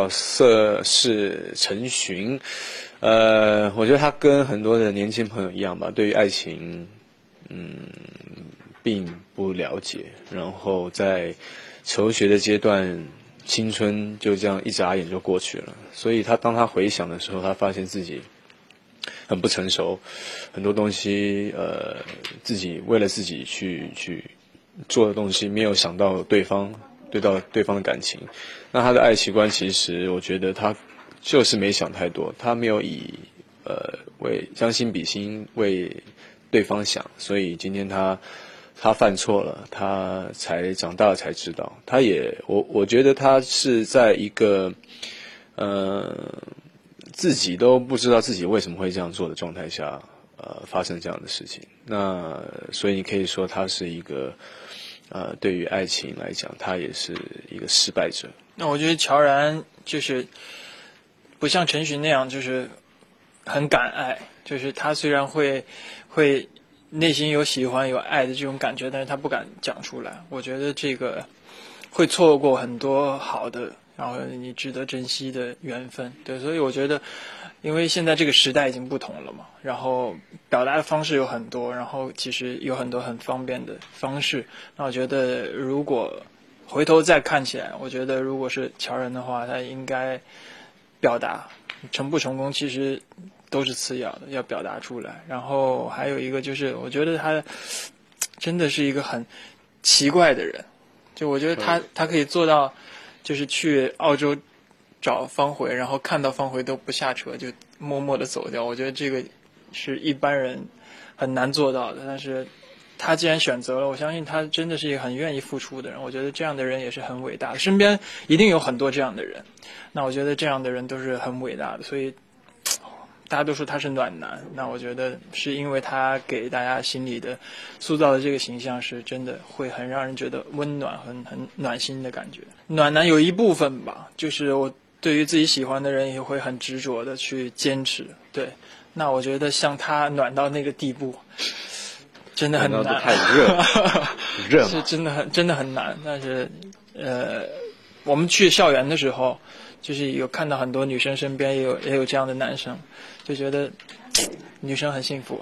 角色是陈寻，呃，我觉得他跟很多的年轻朋友一样吧，对于爱情，嗯，并不了解。然后在求学的阶段，青春就这样一眨眼就过去了。所以他当他回想的时候，他发现自己很不成熟，很多东西，呃，自己为了自己去去做的东西，没有想到对方。对到对方的感情，那他的爱情观其实，我觉得他就是没想太多，他没有以呃为将心比心为对方想，所以今天他他犯错了，他才长大才知道，他也我我觉得他是在一个呃自己都不知道自己为什么会这样做的状态下，呃发生这样的事情，那所以你可以说他是一个。呃，对于爱情来讲，他也是一个失败者。那我觉得乔然就是不像陈寻那样，就是很敢爱。就是他虽然会会内心有喜欢有爱的这种感觉，但是他不敢讲出来。我觉得这个会错过很多好的，然后你值得珍惜的缘分。对，所以我觉得。因为现在这个时代已经不同了嘛，然后表达的方式有很多，然后其实有很多很方便的方式。那我觉得，如果回头再看起来，我觉得如果是乔人的话，他应该表达成不成功，其实都是次要的，要表达出来。然后还有一个就是，我觉得他真的是一个很奇怪的人，就我觉得他他可以做到，就是去澳洲。找方茴，然后看到方茴都不下车，就默默的走掉。我觉得这个是一般人很难做到的。但是他既然选择了，我相信他真的是一个很愿意付出的人。我觉得这样的人也是很伟大的。身边一定有很多这样的人。那我觉得这样的人都是很伟大的。所以大家都说他是暖男。那我觉得是因为他给大家心里的塑造的这个形象是真的会很让人觉得温暖、很很暖心的感觉。暖男有一部分吧，就是我。对于自己喜欢的人，也会很执着的去坚持。对，那我觉得像他暖到那个地步，真的很难。太热，热 是真的很真的很难。但是，呃，我们去校园的时候，就是有看到很多女生身边也有也有这样的男生，就觉得女生很幸福。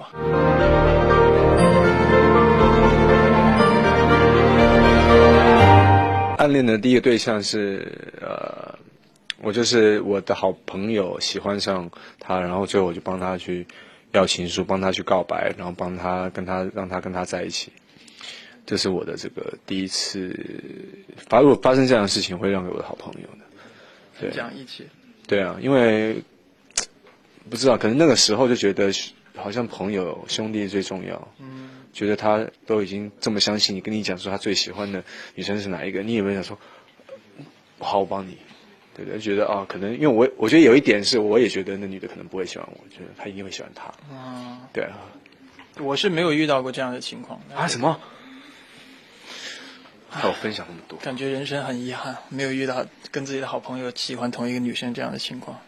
暗恋的第一个对象是呃。我就是我的好朋友喜欢上他，然后最后我就帮他去要情书，帮他去告白，然后帮他跟他让他跟他在一起。这是我的这个第一次发，如果发生这样的事情，会让给我的好朋友的。对，这样一起。对啊，因为不知道，可能那个时候就觉得好像朋友兄弟最重要。嗯。觉得他都已经这么相信你，跟你讲说他最喜欢的女生是哪一个，你有没有想说，好，我帮你。对不对，觉得啊，可能因为我我觉得有一点是，我也觉得那女的可能不会喜欢我，觉得她一定会喜欢他。啊，对啊，我是没有遇到过这样的情况啊。什么？还有分享那么多，感觉人生很遗憾，没有遇到跟自己的好朋友喜欢同一个女生这样的情况。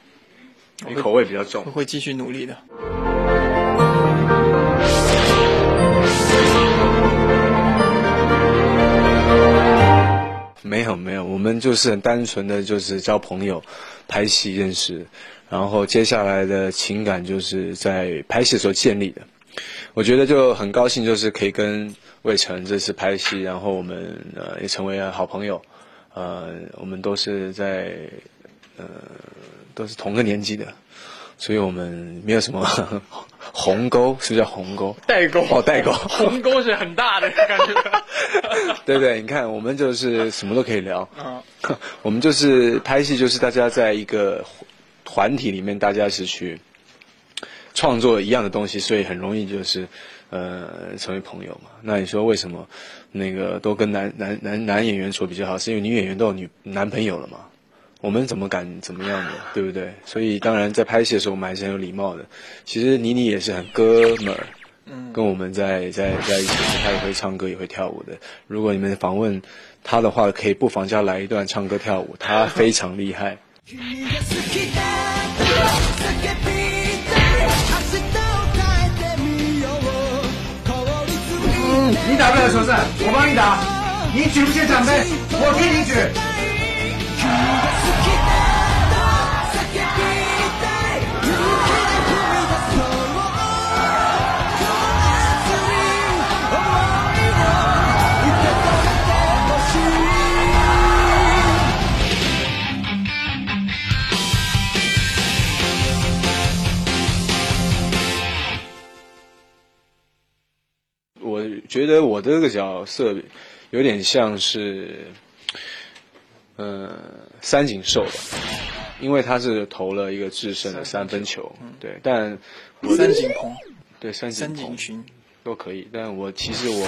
你口味比较重，我会继续努力的。没有没有，我们就是很单纯的就是交朋友，拍戏认识，然后接下来的情感就是在拍戏时候建立的。我觉得就很高兴，就是可以跟魏晨这次拍戏，然后我们呃也成为了好朋友，呃，我们都是在呃都是同个年纪的。所以我们没有什么 鸿沟，是不是叫鸿沟？代沟哦，代沟。鸿沟是很大的感觉。对对，你看，我们就是什么都可以聊。嗯，我们就是拍戏，就是大家在一个团体里面，大家是去创作一样的东西，所以很容易就是呃成为朋友嘛。那你说为什么那个都跟男男男男演员处比较好？是因为女演员都有女男朋友了嘛？我们怎么敢怎么样的，对不对？所以当然在拍戏的时候，我们还是很有礼貌的。其实妮妮也是很哥们儿，嗯，跟我们在在在一起，她也会唱歌，也会跳舞的。如果你们访问她的话，可以不妨加来一段唱歌跳舞，她非常厉害。打不了球赛，我帮你打。你举不起奖杯，我替你举。觉得我的这个角色有点像是，呃，三井寿吧，因为他是投了一个制胜的三分球，对，但我三井鹏、对三井三井鹏群，都可以，但我其实我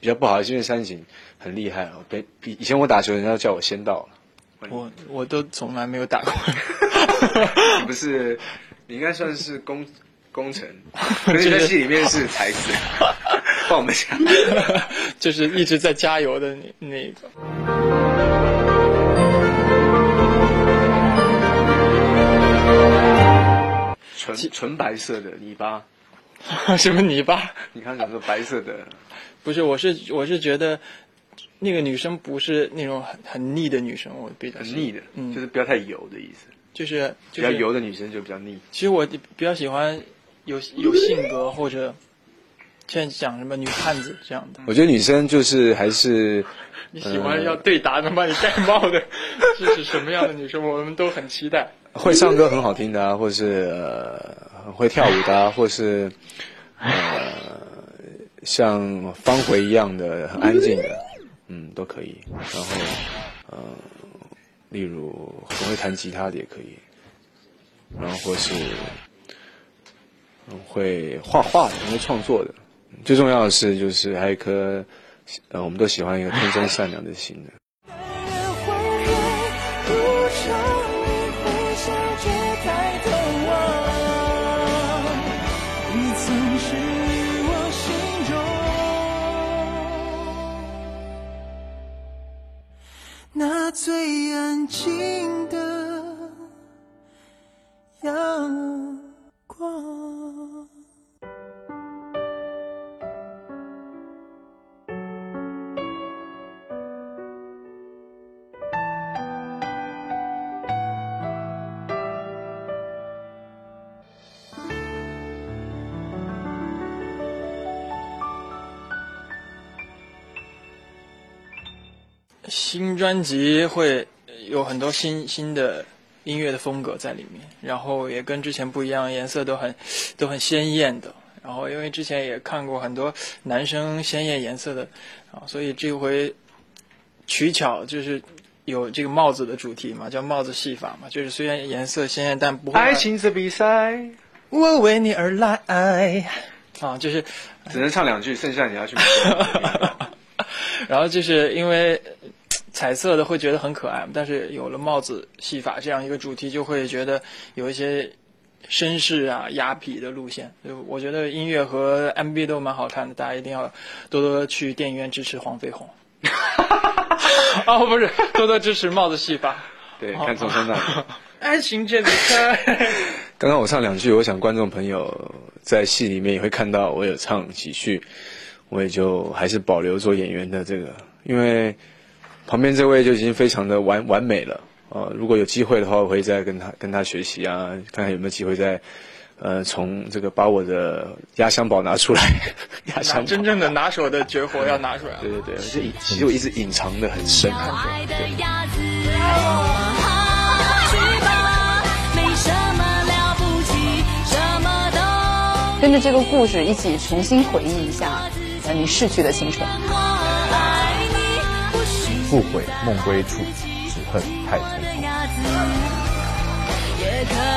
比较不好，因为三井很厉害哦，比比以前我打球，人家都叫我先到了，我我都从来没有打过。你不是，你应该算是工工程，可是你在戏里面是才子，帮我们讲。就是一直在加油的那那个。纯纯白色的泥巴，什么泥巴？你刚刚讲说白色的，不是，我是我是觉得那个女生不是那种很很腻的女生，我比较很腻的，嗯，就是不要太油的意思。就是比较油的女生就比较腻。其实我比较喜欢有有性格或者现在讲什么女汉子这样的。我觉得女生就是还是 你喜欢要对答能把你盖帽的，这 是什么样的女生？我们都很期待。会唱歌很好听的啊，或是呃很会跳舞的啊，或是呃像方茴一样的很安静的，嗯，都可以。然后呃，例如很会弹吉他的也可以，然后或是很会画画的、很会创作的。最重要的是，就是还有一颗呃，我们都喜欢一个天真善良的心的。那最安静新专辑会有很多新新的音乐的风格在里面，然后也跟之前不一样，颜色都很都很鲜艳的。然后因为之前也看过很多男生鲜艳颜色的啊，所以这回取巧就是有这个帽子的主题嘛，叫帽子戏法嘛，就是虽然颜色鲜艳，但不会爱情是比赛我为你而来啊，就是只能唱两句，剩下你要去。然后就是因为彩色的会觉得很可爱，但是有了帽子戏法这样一个主题，就会觉得有一些绅士啊、雅痞的路线。就我觉得音乐和 MV 都蛮好看的，大家一定要多多去电影院支持黄飞鸿。哦，不是，多多支持帽子戏法。对，看重生那。爱情这里开。刚刚我唱两句，我想观众朋友在戏里面也会看到我有唱几句。我也就还是保留做演员的这个，因为旁边这位就已经非常的完完美了啊、呃！如果有机会的话，我会再跟他跟他学习啊，看看有没有机会再呃从这个把我的压箱宝拿出来，压箱宝真正的拿手的绝活要拿出来。对对对，这隐其实我一直隐藏的很深。跟着这个故事一起重新回忆一下。呃你逝去的青春。不悔梦归处，只恨太匆匆。